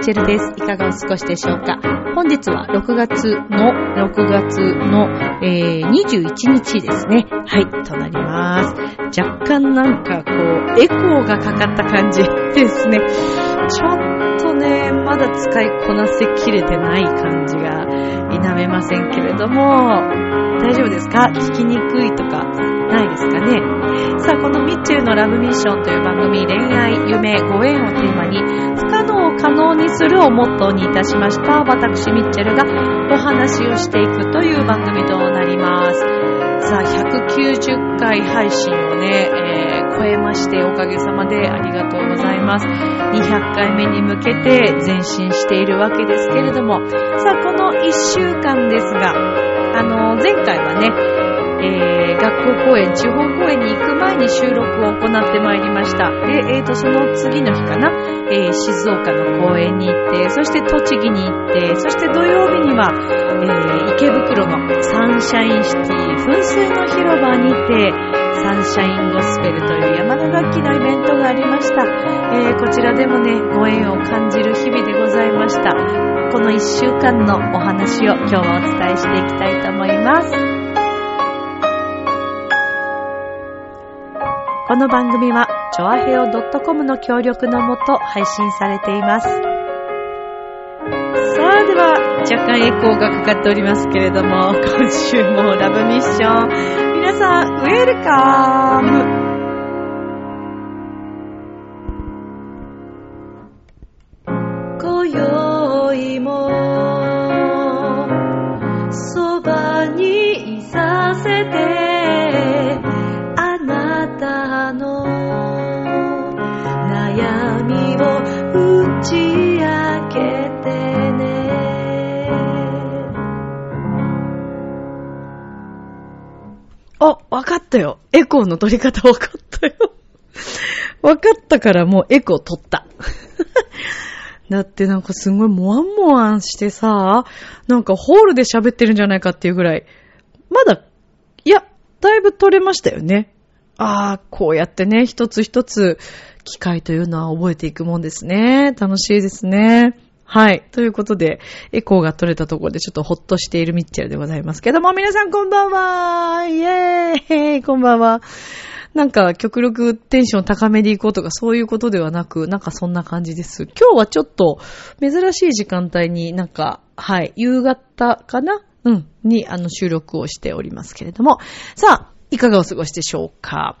チェルです。いかがお過ごしでしょうか？本日は6月の、6月の、えー、21日ですね。はい、となります。若干なんかこう、エコーがかかった感じですね。ちょっとね、まだ使いこなせきれてない感じが否めませんけれども、大丈夫ですか？聞きにくいとかないですかね？さあ、このミッチェルのラブミッションという番組、恋愛、夢、ご縁をテーマに、可能にするをモットーにいたしました、私ミッチェルがお話をしていくという番組となります。さあ、190回配信をね、えー、超えましておかげさまでありがとうございます。200回目に向けて前進しているわけですけれども、さあ、この1週間ですが、あの、前回はね、えー、学校公演、地方公演に行く前に収録を行ってまいりました。で、えーと、その次の日かな、えー、静岡の公演に行って、そして栃木に行って、そして土曜日には、えー、池袋のサンシャインシティ噴水の広場にて、サンシャインゴスペルという山の楽器のイベントがありました。えー、こちらでもね、ご縁を感じる日々でございました。この一週間のお話を今日はお伝えしていきたいと思います。この番組は、ちょあへお .com の協力のもと配信されています。さあ、では、若干エコーがかかっておりますけれども、今週もラブミッション、皆さん、ウェルカムかったよ。エコーの取り方わかったよ。わかったからもうエコー取った。だってなんかすごいモワンモワンしてさ、なんかホールで喋ってるんじゃないかっていうぐらい、まだ、いや、だいぶ取れましたよね。ああ、こうやってね、一つ一つ機械というのは覚えていくもんですね。楽しいですね。はい。ということで、エコーが取れたところでちょっとほっとしているミッチェルでございますけども、皆さんこんばんはイェーイこんばんは。なんか極力テンション高めでいこうとかそういうことではなく、なんかそんな感じです。今日はちょっと珍しい時間帯になんか、はい、夕方かな？うん、にあの収録をしておりますけれども。さあ、いかがお過ごしでしょうか？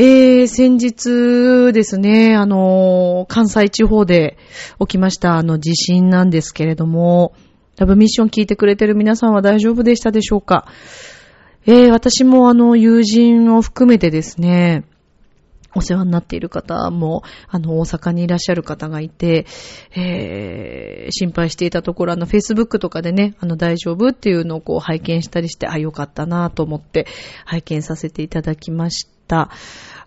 えー、先日ですね、あの、関西地方で起きましたあの地震なんですけれども、ラブミッション聞いてくれてる皆さんは大丈夫でしたでしょうかえー、私もあの、友人を含めてですね、お世話になっている方も、あの、大阪にいらっしゃる方がいて、えー、心配していたところ、あの、Facebook とかでね、あの、大丈夫っていうのをこう拝見したりして、あ、よかったなと思って拝見させていただきました。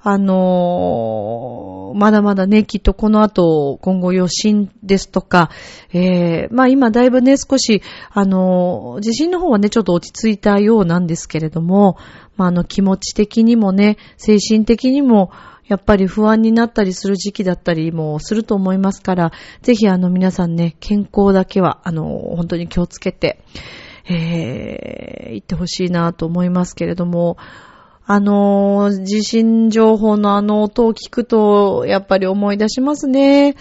あのー、まだまだね、きっとこの後、今後余震ですとか、えー、まあ今だいぶね、少し、あのー、地震の方はね、ちょっと落ち着いたようなんですけれども、まああの、気持ち的にもね、精神的にも、やっぱり不安になったりする時期だったりもすると思いますから、ぜひあの皆さんね、健康だけは、あの、本当に気をつけて、えー、行ってほしいなと思いますけれども、あのー、地震情報のあの音を聞くと、やっぱり思い出しますね。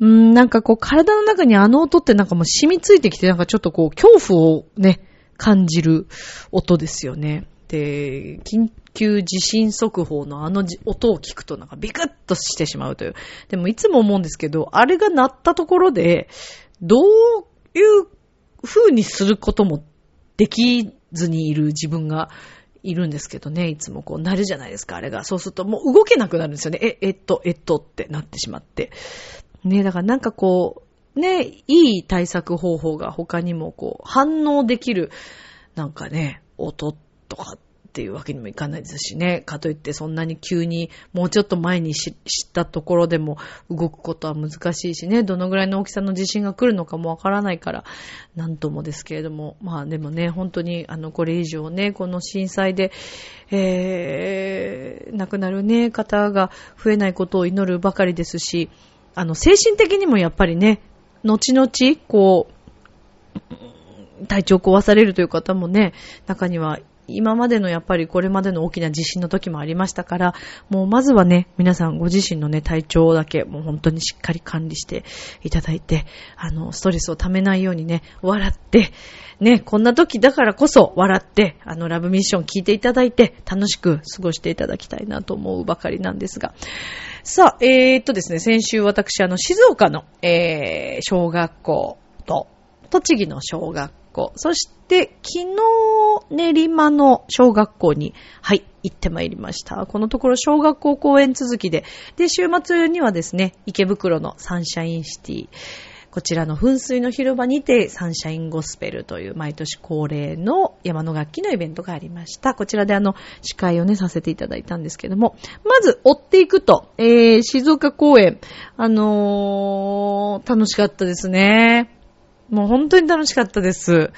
うん、なんかこう体の中にあの音ってなんかもう染みついてきて、なんかちょっとこう恐怖をね、感じる音ですよね。で、緊急地震速報のあの音を聞くとなんかビクッとしてしまうという。でもいつも思うんですけど、あれが鳴ったところで、どういう風にすることもできずにいる自分がいるんですけどね、いつもこうなるじゃないですか、あれが。そうするともう動けなくなるんですよね。え、えっと、えっとってなってしまって。ね、だからなんかこう、ね、いい対策方法が他にもこう、反応できる、なんかね、音とかっていうわけにもいかないですしね。かといってそんなに急にもうちょっと前に知ったところでも動くことは難しいしね。どのぐらいの大きさの地震が来るのかもわからないから、なんともですけれども。まあでもね、本当にあの、これ以上ね、この震災で、えー、亡くなるね、方が増えないことを祈るばかりですし、あの、精神的にもやっぱりね、後々、こう、体調壊されるという方もね、中には今までのやっぱりこれまでの大きな地震の時もありましたから、もうまずはね、皆さんご自身のね、体調だけもう本当にしっかり管理していただいて、あの、ストレスを溜めないようにね、笑って、ね、こんな時だからこそ笑って、あの、ラブミッション聞いていただいて、楽しく過ごしていただきたいなと思うばかりなんですが。さあ、えー、っとですね、先週私、あの、静岡の、えー、小学校と、栃木の小学校、そして昨日練馬の小学校に、はい、行ってまいりました。このところ小学校公演続きで、で、週末にはですね、池袋のサンシャインシティ、こちらの噴水の広場にてサンシャインゴスペルという毎年恒例の山の楽器のイベントがありました。こちらであの、司会をね、させていただいたんですけども、まず追っていくと、えー、静岡公演、あのー、楽しかったですね。もう本当に楽しかったです。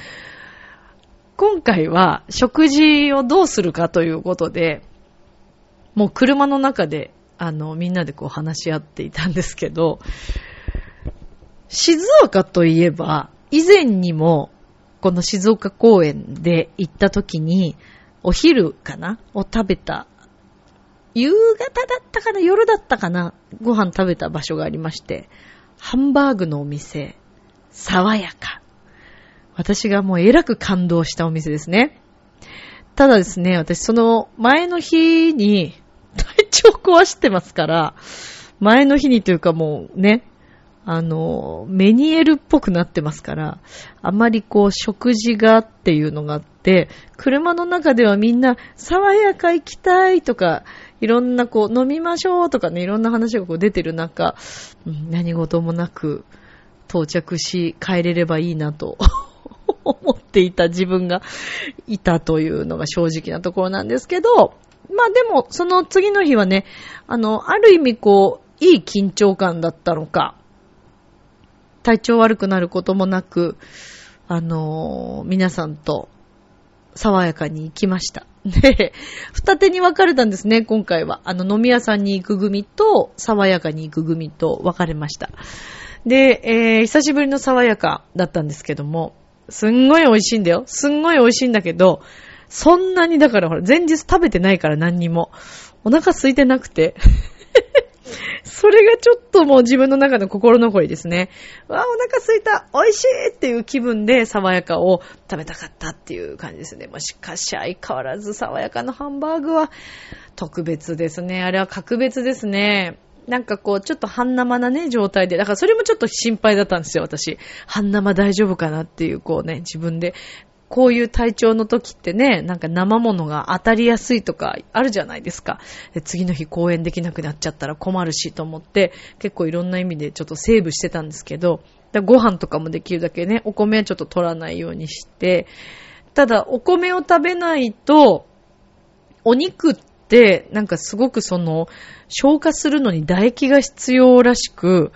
今回は食事をどうするかということで、もう車の中で、あの、みんなでこう話し合っていたんですけど、静岡といえば、以前にも、この静岡公園で行った時に、お昼かなを食べた、夕方だったかな夜だったかなご飯食べた場所がありまして、ハンバーグのお店、爽やか。私がもうえらく感動したお店ですね。ただですね、私その前の日に 体調壊してますから、前の日にというかもうね、あの、メニエルっぽくなってますから、あまりこう食事がっていうのがあって、車の中ではみんな爽やか行きたいとか、いろんなこう飲みましょうとかね、いろんな話がこう出てる中、何事もなく、到着し帰れればいいなと 思っていた自分がいたというのが正直なところなんですけど、まあでも、その次の日はね、あの、ある意味こう、いい緊張感だったのか、体調悪くなることもなく、あの皆さんと爽やかに行きました。で、二手に分かれたんですね、今回は。あの、飲み屋さんに行く組と、爽やかに行く組と分かれました。で、えー、久しぶりの爽やかだったんですけども、すんごい美味しいんだよ。すんごい美味しいんだけど、そんなにだからほら、前日食べてないから何にも。お腹空いてなくて。それがちょっともう自分の中の心残りですね。わあ、お腹空いた美味しいっていう気分で爽やかを食べたかったっていう感じですね。まあ、しかし相変わらず爽やかのハンバーグは特別ですね。あれは格別ですね。なんかこう、ちょっと半生なね、状態で。だからそれもちょっと心配だったんですよ、私。半生大丈夫かなっていう、こうね、自分で。こういう体調の時ってね、なんか生物が当たりやすいとかあるじゃないですか。で次の日公演できなくなっちゃったら困るしと思って、結構いろんな意味でちょっとセーブしてたんですけど、ご飯とかもできるだけね、お米はちょっと取らないようにして、ただお米を食べないと、お肉っ、なんかすごくその、消化するのに唾液が必要らしく、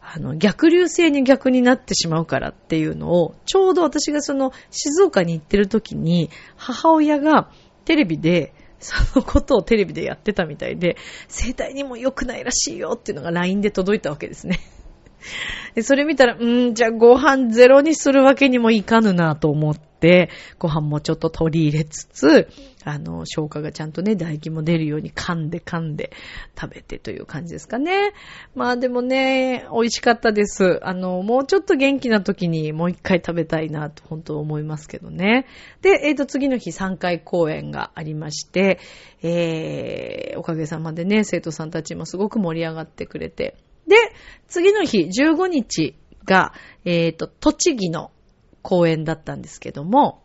あの、逆流性に逆になってしまうからっていうのを、ちょうど私がその、静岡に行ってる時に、母親がテレビで、そのことをテレビでやってたみたいで、生体にも良くないらしいよっていうのが LINE で届いたわけですね。でそれ見たら、うん、じゃあご飯ゼロにするわけにもいかぬなと思って、ご飯もちょっと取り入れつつ、あの、消化がちゃんとね、唾液も出るように噛んで噛んで食べてという感じですかね。まあでもね、美味しかったです。あの、もうちょっと元気な時にもう一回食べたいなと本当思いますけどね。で、えっ、ー、と、次の日3回公演がありまして、えー、おかげさまでね、生徒さんたちもすごく盛り上がってくれて、で、次の日、15日が、えっ、ー、と、栃木の公演だったんですけども、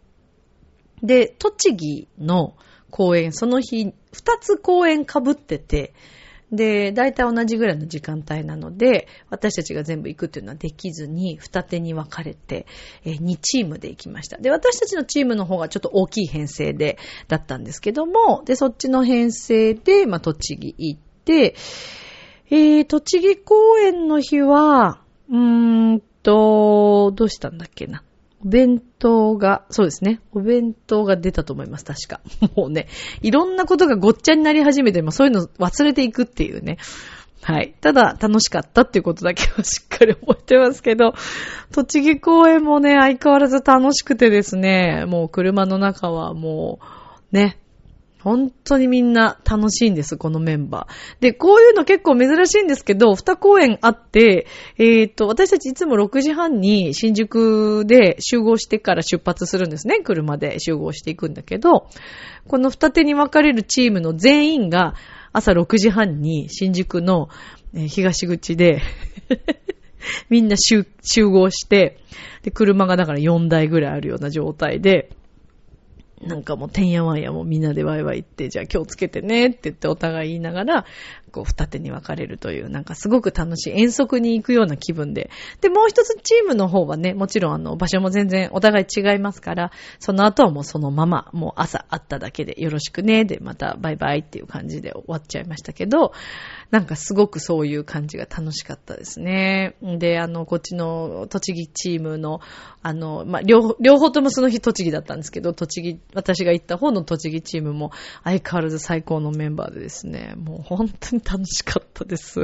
で、栃木の公演、その日、二つ公演被ってて、で、大体同じぐらいの時間帯なので、私たちが全部行くっていうのはできずに、二手に分かれて、え2チームで行きました。で、私たちのチームの方がちょっと大きい編成で、だったんですけども、で、そっちの編成で、まあ、栃木行って、えー、栃木公演の日は、うーんと、どうしたんだっけな。お弁当が、そうですね。お弁当が出たと思います、確か。もうね、いろんなことがごっちゃになり始めても、そういうの忘れていくっていうね。はい。ただ、楽しかったっていうことだけはしっかり覚えてますけど、栃木公園もね、相変わらず楽しくてですね、もう車の中はもう、ね、本当にみんな楽しいんです、このメンバー。で、こういうの結構珍しいんですけど、二公演あって、えっ、と、私たちいつも6時半に新宿で集合してから出発するんですね。車で集合していくんだけど、この二手に分かれるチームの全員が朝6時半に新宿の東口で みんな集合して、で、車がだから4台ぐらいあるような状態で、なんかもう、てんやわんやもみんなでワイワイ行って、じゃあ気をつけてねって言ってお互い言いながら、こう、二手に分かれるという、なんかすごく楽しい、遠足に行くような気分で。で、もう一つチームの方はね、もちろんあの、場所も全然お互い違いますから、その後はもうそのまま、もう朝会っただけでよろしくね、で、またバイバイっていう感じで終わっちゃいましたけど、なんかすごくそういう感じが楽しかったですね。で、あの、こっちの栃木チームの、あの、まあ、両、両方ともその日栃木だったんですけど、栃木、私が行った方の栃木チームも相変わらず最高のメンバーでですね、もう本当に楽しかったです。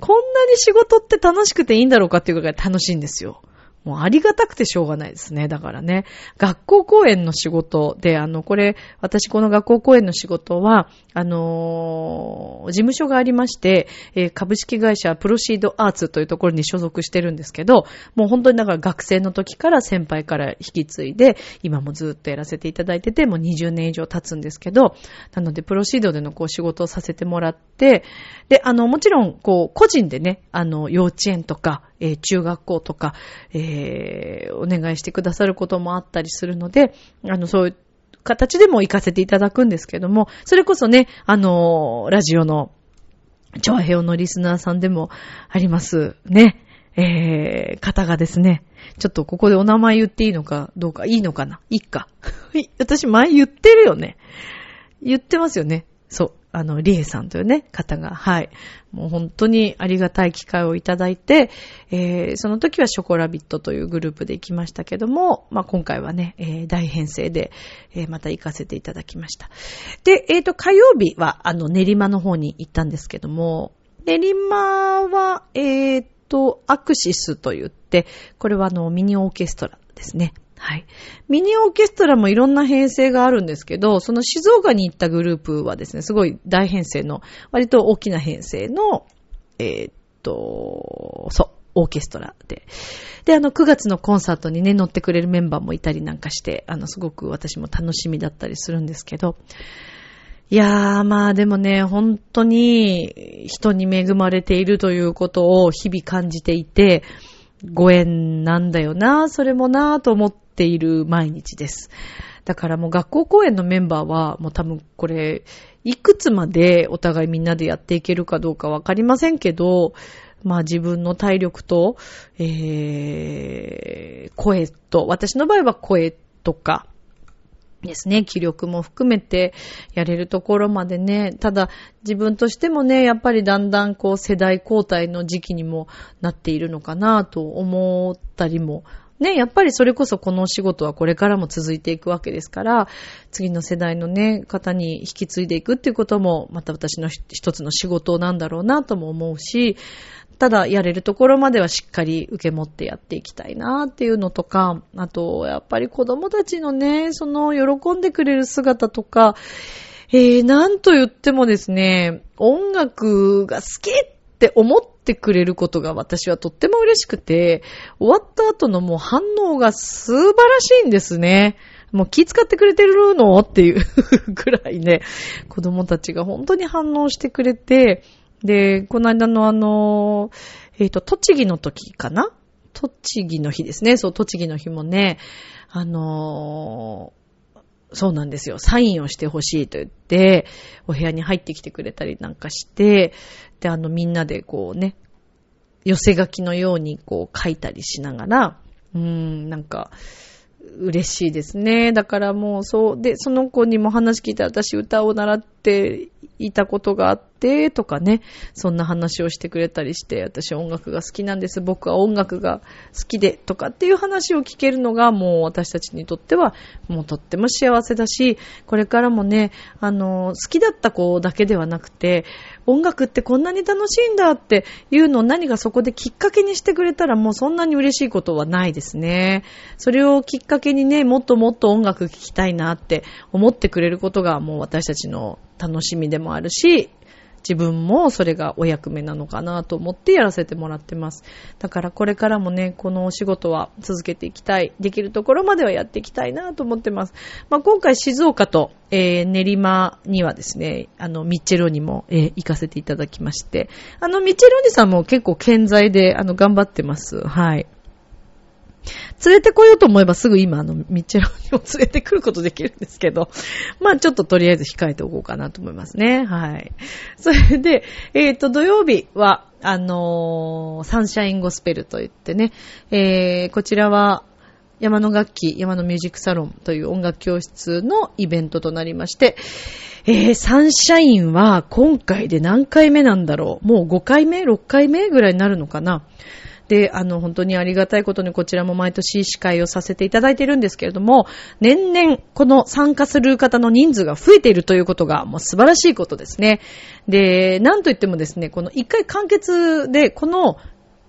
こんなに仕事って楽しくていいんだろうかっていうぐらい楽しいんですよ。もうありがたくてしょうがないですね。だからね、学校公演の仕事で、あの、これ、私この学校公演の仕事は、あのー、事務所がありまして、えー、株式会社プロシードアーツというところに所属してるんですけど、もう本当にだから学生の時から先輩から引き継いで、今もずっとやらせていただいてて、もう20年以上経つんですけど、なので、プロシードでのこう仕事をさせてもらって、で、あの、もちろん、こう、個人でね、あの、幼稚園とか、えー、中学校とか、えー、お願いしてくださることもあったりするので、あの、そういう形でも行かせていただくんですけども、それこそね、あの、ラジオの、長平のリスナーさんでもありますね、えー、方がですね、ちょっとここでお名前言っていいのかどうか、いいのかな？いいか。私前言ってるよね。言ってますよね。そう。あの、リエさんというね、方が、はい。もう本当にありがたい機会をいただいて、えー、その時はショコラビットというグループで行きましたけども、まあ、今回はね、えー、大編成で、えー、また行かせていただきました。で、えっ、ー、と、火曜日は、あの、練馬の方に行ったんですけども、練馬は、えっ、ー、と、アクシスと言って、これはあの、ミニオーケストラですね。はい。ミニオーケストラもいろんな編成があるんですけど、その静岡に行ったグループはですね、すごい大編成の、割と大きな編成の、えー、っと、そう、オーケストラで。で、あの、9月のコンサートにね、乗ってくれるメンバーもいたりなんかして、あの、すごく私も楽しみだったりするんですけど、いやー、まあでもね、本当に人に恵まれているということを日々感じていて、ご縁なんだよな、それもな、と思ってている毎日です。だからもう学校公演のメンバーは、もう多分これ、いくつまでお互いみんなでやっていけるかどうかわかりませんけど、まあ自分の体力と、えー、声と、私の場合は声とか、ですね、気力も含めてやれるところまでね、ただ自分としてもね、やっぱりだんだんこう世代交代の時期にもなっているのかなと思ったりも、ね、やっぱりそれこそこのお仕事はこれからも続いていくわけですから、次の世代のね、方に引き継いでいくっていうことも、また私の一つの仕事なんだろうなとも思うし、ただやれるところまではしっかり受け持ってやっていきたいなっていうのとか、あと、やっぱり子供たちのね、その喜んでくれる姿とか、えー、なんと言ってもですね、音楽が好きって思ってってくれることが私はとっても嬉しくて、終わった後のもう反応が素晴らしいんですね。もう気遣ってくれてるの？っていう ぐらいね、子供たちが本当に反応してくれて、で、この間のあの、えっ、ー、と、栃木の時かな？栃木の日ですね。そう、栃木の日もね、あのー、そうなんですよ。サインをしてほしいと言って、お部屋に入ってきてくれたりなんかして、で、あの、みんなでこうね、寄せ書きのようにこう書いたりしながら、うーん、なんか、嬉しいですね。だからもうそう、で、その子にも話聞いたら私歌を習っていたことがあっってとかね、そんな話をしてくれたりして、私音楽が好きなんです、僕は音楽が好きでとかっていう話を聞けるのがもう私たちにとってはもうとっても幸せだし、これからもね、あの、好きだった子だけではなくて、音楽ってこんなに楽しいんだっていうのを何かそこできっかけにしてくれたらもうそんなに嬉しいことはないですね。それをきっかけにね、もっともっと音楽聴きたいなって思ってくれることがもう私たちの楽しみでもあるし、自分もそれがお役目なのかなと思ってやらせてもらってます。だからこれからもね、このお仕事は続けていきたい。できるところまではやっていきたいなと思ってます。まあ、今回静岡と、えー、練馬にはですね、あの、ミッチェロにも、えー、行かせていただきまして、あの、ミッチェロニさんも結構健在で、あの、頑張ってます。はい。連れてこようと思えばすぐ今、あの、ミッチェロにも連れてくることできるんですけど、まあちょっととりあえず控えておこうかなと思いますね。はい。それで、えっ、ー、と、土曜日は、あのー、サンシャインゴスペルといってね、えー、こちらは、山の楽器、山のミュージックサロンという音楽教室のイベントとなりまして、えー、サンシャインは今回で何回目なんだろうもう5回目 ?6 回目？ぐらいになるのかなで、あの、本当にありがたいことにこちらも毎年司会をさせていただいているんですけれども、年々この参加する方の人数が増えているということがもう素晴らしいことですね。で、なんといってもですね、この1回完結で、この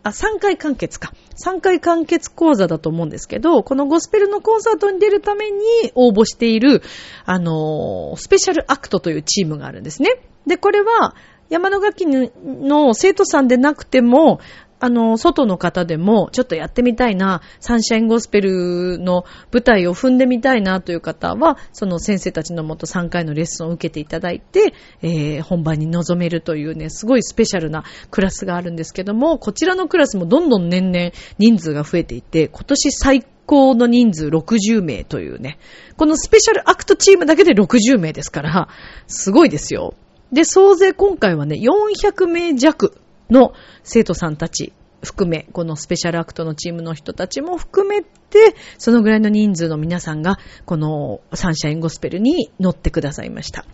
あ、3回完結か。3回完結講座だと思うんですけど、このゴスペルのコンサートに出るために応募している、あの、スペシャルアクトというチームがあるんですね。で、これは、山の楽器の生徒さんでなくても、あの、外の方でも、ちょっとやってみたいな、サンシャインゴスペルの舞台を踏んでみたいなという方は、その先生たちのもと3回のレッスンを受けていただいて、えー、本番に臨めるというね、すごいスペシャルなクラスがあるんですけども、こちらのクラスもどんどん年々人数が増えていて、今年最高の人数60名というね、このスペシャルアクトチームだけで60名ですから、すごいですよ。で、総勢今回はね、400名弱の生徒さんたち含め、このスペシャルアクトのチームの人たちも含めて、そのぐらいの人数の皆さんが、このサンシャインゴスペルに乗ってくださいました。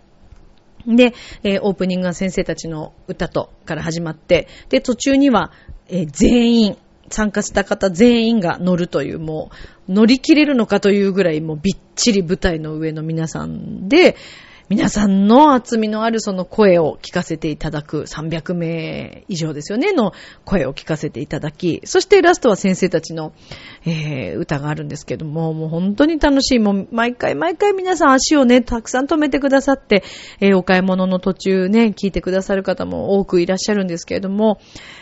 で、えー、オープニングは先生たちの歌とから始まって、で、途中には、えー、全員、参加した方全員が乗るという、もう、乗り切れるのかというぐらい、もうびっちり舞台の上の皆さんで、皆さんの厚みのあるその声を聞かせていただく300名以上ですよね、の声を聞かせていただき、そしてラストは先生たちの、えー、歌があるんですけども、もう本当に楽しい。もう毎回毎回皆さん足をね、たくさん止めてくださって、えー、お買い物の途中ね、聞いてくださる方も多くいらっしゃるんですけれども、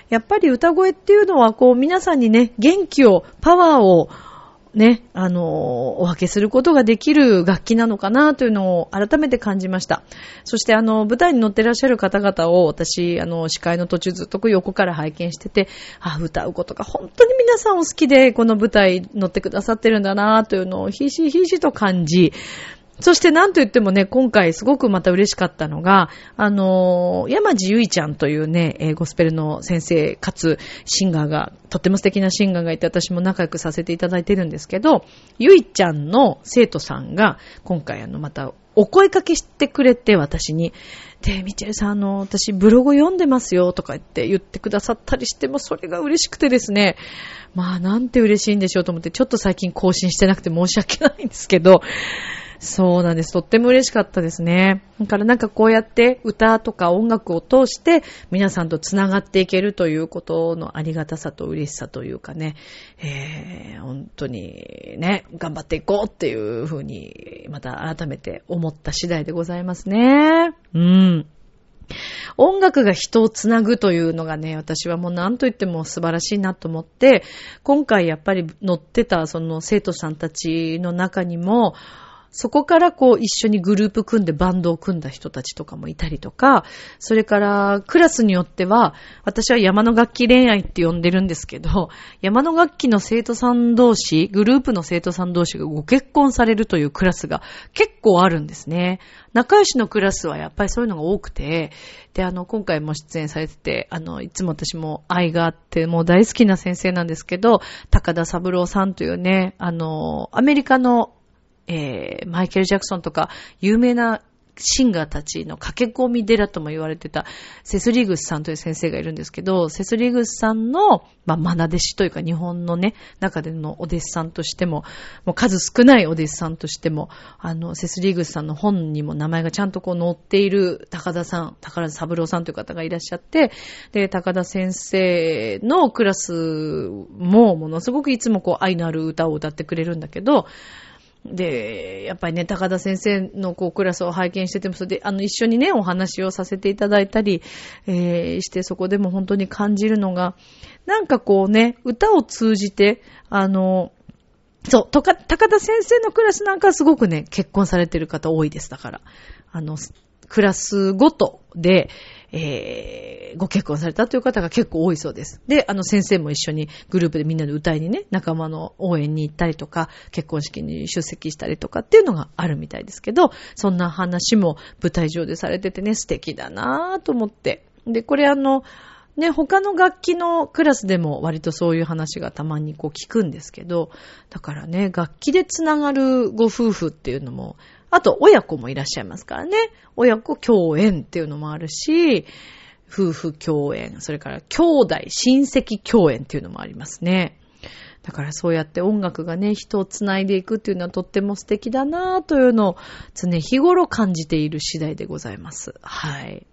やっぱり歌声っていうのはこう皆さんにね、元気を、パワーを、ね、あの、お分けすることができる楽器なのかなというのを改めて感じました。そしてあの、舞台に乗ってらっしゃる方々を私、あの、司会の途中ずっと横から拝見してて、あ、歌うことが本当に皆さんお好きで、この舞台乗ってくださってるんだなというのをひしひしと感じ、そしてなんと言ってもね、今回すごくまた嬉しかったのが、あのー、山地ゆいちゃんというね、えー、ゴスペルの先生かつシンガーが、とっても素敵なシンガーがいて私も仲良くさせていただいてるんですけど、ゆいちゃんの生徒さんが今回あのまたお声かけしてくれて私に、で、ミチェルさん、あの、私ブログ読んでますよとか言って言ってくださったりしても、それが嬉しくてですね、まあなんて嬉しいんでしょうと思って、ちょっと最近更新してなくて申し訳ないんですけど、そうなんです。とっても嬉しかったですね。だからなんかこうやって歌とか音楽を通して皆さんと繋がっていけるということのありがたさと嬉しさというかね、えー、本当にね、頑張っていこうっていうふうにまた改めて思った次第でございますね。うん。音楽が人をつなぐというのがね、私はもう何と言っても素晴らしいなと思って、今回やっぱり乗ってたその生徒さんたちの中にも、そこからこう一緒にグループ組んでバンドを組んだ人たちとかもいたりとか、それからクラスによっては、私は山の楽器恋愛って呼んでるんですけど、山の楽器の生徒さん同士、グループの生徒さん同士がご結婚されるというクラスが結構あるんですね。仲良しのクラスはやっぱりそういうのが多くて、で、あの、今回も出演されてて、あの、いつも私も愛があって、もう大好きな先生なんですけど、高田三郎さんというね、あの、アメリカのえー、マイケル・ジャクソンとか有名なシンガーたちの駆け込み寺とも言われてたセスリーグスさんという先生がいるんですけど、セスリーグスさんの、まあ、マナ弟子というか日本のね、中でのお弟子さんとしても、もう数少ないお弟子さんとしても、あの、セスリーグスさんの本にも名前がちゃんとこう載っている高田さん、高田三郎さんという方がいらっしゃって、で、高田先生のクラスもものすごくいつもこう愛のある歌を歌ってくれるんだけど、で、やっぱりね、高田先生のこうクラスを拝見してても、それで、あの、一緒にね、お話をさせていただいたり、えー、して、そこでも本当に感じるのが、なんかこうね、歌を通じて、あの、そう、とか、高田先生のクラスなんかすごくね、結婚されてる方多いです、だから。あの、クラスごとで、えー、ご結婚されたという方が結構多いそうです。で、あの先生も一緒にグループでみんなで歌いにね、仲間の応援に行ったりとか、結婚式に出席したりとかっていうのがあるみたいですけど、そんな話も舞台上でされててね、素敵だなぁと思って。で、これあの、ね、他の楽器のクラスでも割とそういう話がたまにこう聞くんですけど、だからね、楽器でつながるご夫婦っていうのもあと、親子もいらっしゃいますからね。親子共演っていうのもあるし、夫婦共演、それから兄弟、親戚共演っていうのもありますね。だからそうやって音楽がね、人を繋いでいくっていうのはとっても素敵だなぁというのを常日頃感じている次第でございます。はい。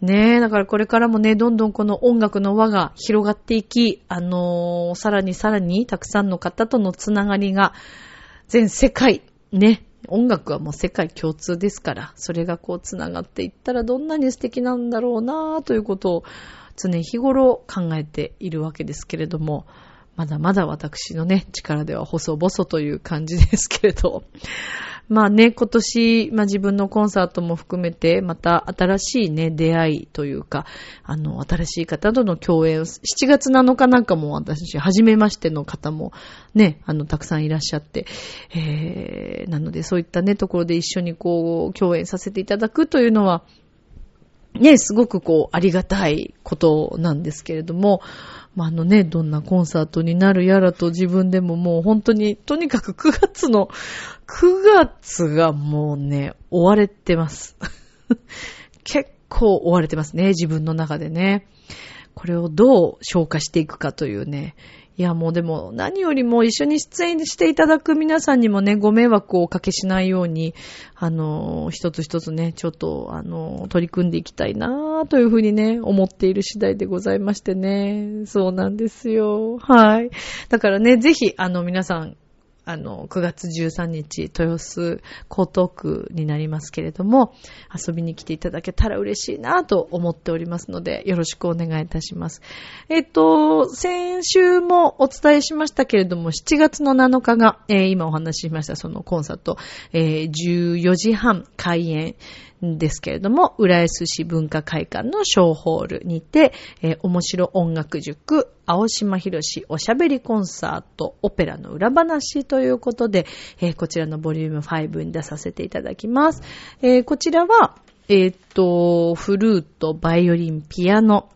ねえ、だからこれからもね、どんどんこの音楽の輪が広がっていき、あのー、さらにさらにたくさんの方とのつながりが全世界、ね、音楽はもう世界共通ですから、それがこう繋がっていったらどんなに素敵なんだろうなぁということを常日頃考えているわけですけれども、まだまだ私のね、力では細々という感じですけれど、まあね、今年、まあ自分のコンサートも含めて、また新しいね、出会いというか、あの、新しい方との共演を、7月7日なんかも私、初めましての方もね、あの、たくさんいらっしゃって、えー、なのでそういったね、ところで一緒にこう、共演させていただくというのは、ね、すごくこう、ありがたいことなんですけれども、まあ、あのね、どんなコンサートになるやらと自分でももう本当に、とにかく9月の、9月がもうね、追われてます。結構追われてますね、自分の中でね。これをどう消化していくかというね、いや、もうでも何よりも一緒に出演していただく皆さんにもね、ご迷惑をおかけしないように、あの、一つ一つね、ちょっと、あの、取り組んでいきたいなというふうにね、思っている次第でございましてね。そうなんですよ。はい。だからね、ぜひ、あの、皆さん、あの、9月13日、豊洲江東区になりますけれども、遊びに来ていただけたら嬉しいなと思っておりますので、よろしくお願いいたします。えっと、先週もお伝えしましたけれども、7月の7日が、えー、今お話ししましたそのコンサート、えー、14時半開演、ですけれども、浦安市文化会館の小ホールにて、えー、面白音楽塾、青島博士おしゃべりコンサート、オペラの裏話ということで、えー、こちらのボリューム5に出させていただきます。えー、こちらは、えっ、と、フルート、バイオリン、ピアノ、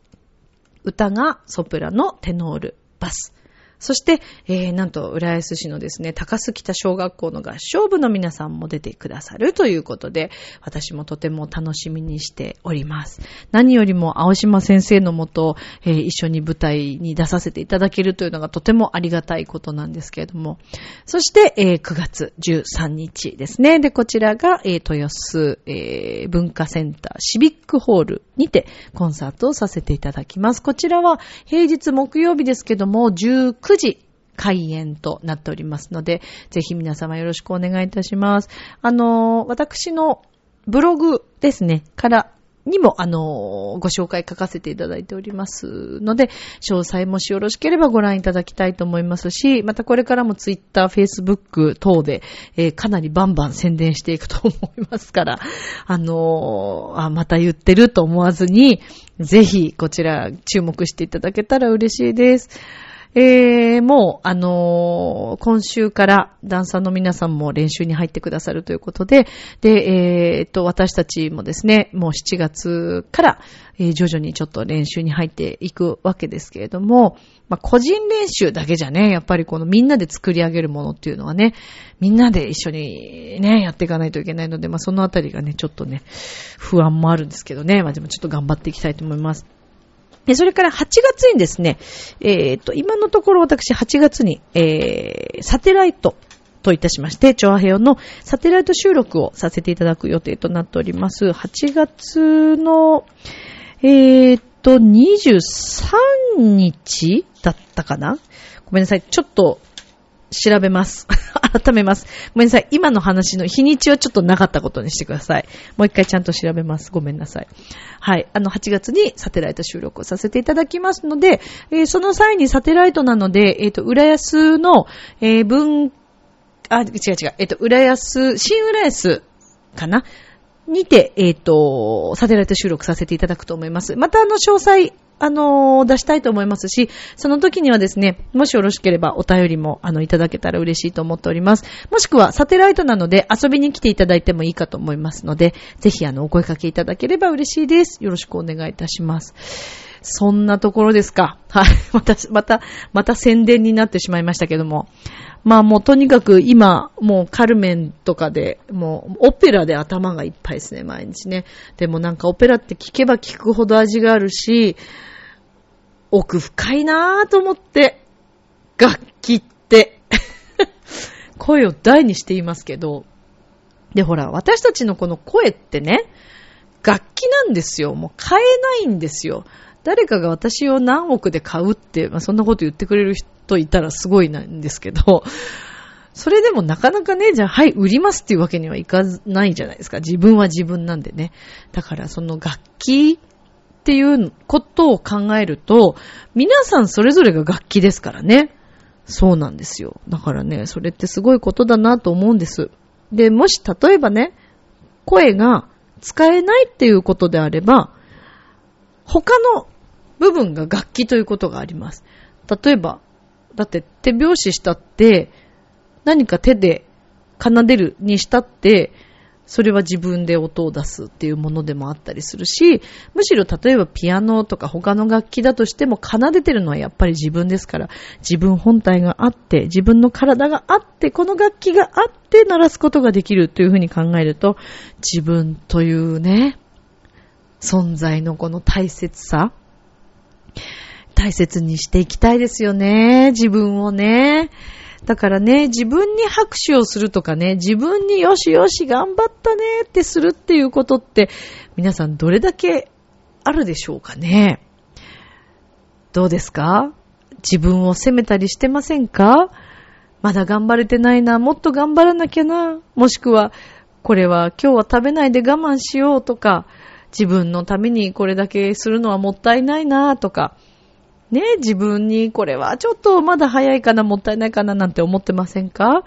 歌がソプラノ、テノール、バス。そして、えー、なんと、浦安市のですね、高須北小学校の合唱部の皆さんも出てくださるということで、私もとても楽しみにしております。何よりも、青島先生のもと、えー、一緒に舞台に出させていただけるというのがとてもありがたいことなんですけれども、そして、えー、9月13日ですね。で、こちらが、えー、豊洲、えー、文化センターシビックホールにてコンサートをさせていただきます。こちらは平日木曜日ですけども、19 9時開演となっておりますので、ぜひ皆様よろしくお願いいたします。あの、私のブログですね、からにも、あの、ご紹介書かせていただいておりますので、詳細もしよろしければご覧いただきたいと思いますし、またこれからもツイッター、フェイスブック等で、えー、かなりバンバン宣伝していくと思いますから、あのあ、また言ってると思わずに、ぜひこちら注目していただけたら嬉しいです。えー、もう、あのー今週からダンサーの皆さんも練習に入ってくださるということで、で、えー、と、私たちもですね、もう7月から、えー徐々にちょっと練習に入っていくわけですけれども、まあ、個人練習だけじゃね、やっぱりこのみんなで作り上げるものっていうのはね、みんなで一緒にね、やっていかないといけないので、まあ、そのあたりがね、ちょっとね、不安もあるんですけどね、まあ、でもちょっと頑張っていきたいと思います。それから8月にですね、えっ、と、今のところ私8月に、えー、サテライトといたしまして、調和平和のサテライト収録をさせていただく予定となっております。8月の、えっ、と、23日だったかな？ごめんなさい。ちょっと、調べます。改めます。ごめんなさい。今の話の日にちはちょっとなかったことにしてください。もう一回ちゃんと調べます。ごめんなさい。はい。あの、8月にサテライト収録をさせていただきますので、えーその際にサテライトなので、えっ、と、浦安の、えー文、あ、違う違う。えっ、と、浦安、新浦安かなにて、えっ、と、サテライト収録させていただくと思います。また、あの、詳細、あのー出したいと思いますし、その時にはですね、もしよろしければお便りも、あの、いただけたら嬉しいと思っております。もしくは、サテライトなので遊びに来ていただいてもいいかと思いますので、ぜひ、あの、お声掛けいただければ嬉しいです。よろしくお願いいたします。そんなところですか。はい。また、また、また宣伝になってしまいましたけども。まあもうとにかく今、もうカルメンとかで、もうオペラで頭がいっぱいですね、毎日ね。でもなんかオペラって聞けば聞くほど味があるし、奥深いなぁと思って、楽器って。声を大にしていますけど。で、ほら、私たちのこの声ってね、楽器なんですよ。もう買えないんですよ。誰かが私を何億で買うって、まあ、そんなこと言ってくれる人いたらすごいなんですけど、それでもなかなかね、じゃあ、はい、売りますっていうわけにはいかないじゃないですか。自分は自分なんでね。だから、その楽器っていうことを考えると、皆さんそれぞれが楽器ですからね。そうなんですよ。だからね、それってすごいことだなと思うんです。で、もし例えばね、声が使えないっていうことであれば、他の部分が楽器ということがあります。例えば、だって手拍子したって、何か手で奏でるにしたって、それは自分で音を出すっていうものでもあったりするし、むしろ例えばピアノとか他の楽器だとしても奏でてるのはやっぱり自分ですから、自分本体があって、自分の体があって、この楽器があって鳴らすことができるというふうに考えると、自分というね、存在のこの大切さ、大切にしていきたいですよね。自分をね。だからね、自分に拍手をするとかね、自分によしよし頑張ったね。ってするっていうことって、皆さんどれだけあるでしょうかね。どうですか？自分を責めたりしてませんか？まだ頑張れてないな、もっと頑張らなきゃな、もしくは、これは今日は食べないで我慢しようとか、自分のためにこれだけするのはもったいないなとか、ね、自分にこれはちょっとまだ早いかな、もったいないかななんて思ってませんか？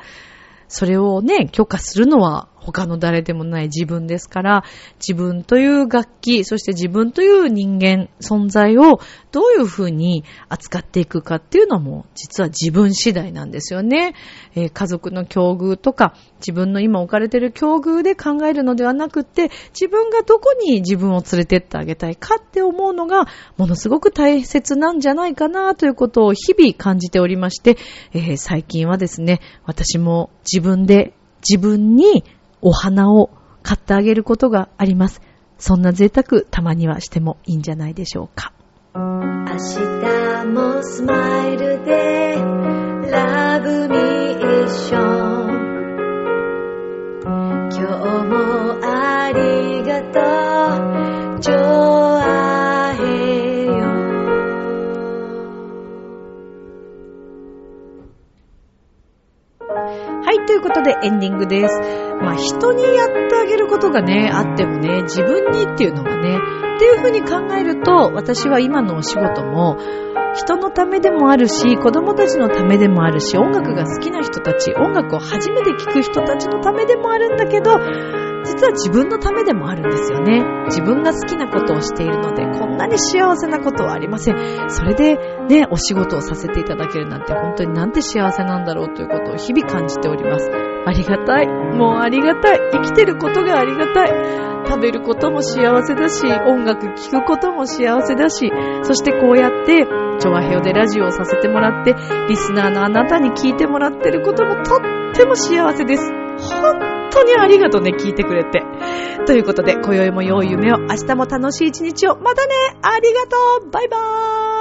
それをね、許可するのは他の誰でもない自分ですから、自分という楽器、そして自分という人間、存在をどういうふうに扱っていくかっていうのも、実は自分次第なんですよね。えー家族の境遇とか、自分の今置かれている境遇で考えるのではなくて、自分がどこに自分を連れてってあげたいかって思うのが、ものすごく大切なんじゃないかなということを日々感じておりまして、えー最近はですね、私も自分で自分にお花を買ってあげることがあります。そんな贅沢たまにはしてもいいんじゃないでしょうか。明日もスマイルでラブミーション今日もありがとうということでエンディングです。まあ人にやってあげることがね、あってもね、自分にっていうのがね、っていうふうに考えると、私は今のお仕事も、人のためでもあるし、子供たちのためでもあるし、音楽が好きな人たち、音楽を初めて聴く人たちのためでもあるんだけど、実は自分のためでもあるんですよね。自分が好きなことをしているので、こんなに幸せなことはありません。それでね、お仕事をさせていただけるなんて本当になんて幸せなんだろうということを日々感じております。ありがたい。もうありがたい。生きてることがありがたい。食べることも幸せだし、音楽聴くことも幸せだし、そしてこうやって、チョアヘオでラジオをさせてもらって、リスナーのあなたに聞いてもらってることもとっても幸せです。本当にありがとうね、聞いてくれて。ということで、今宵も良い夢を、明日も楽しい一日を。またねありがとうバイバーイ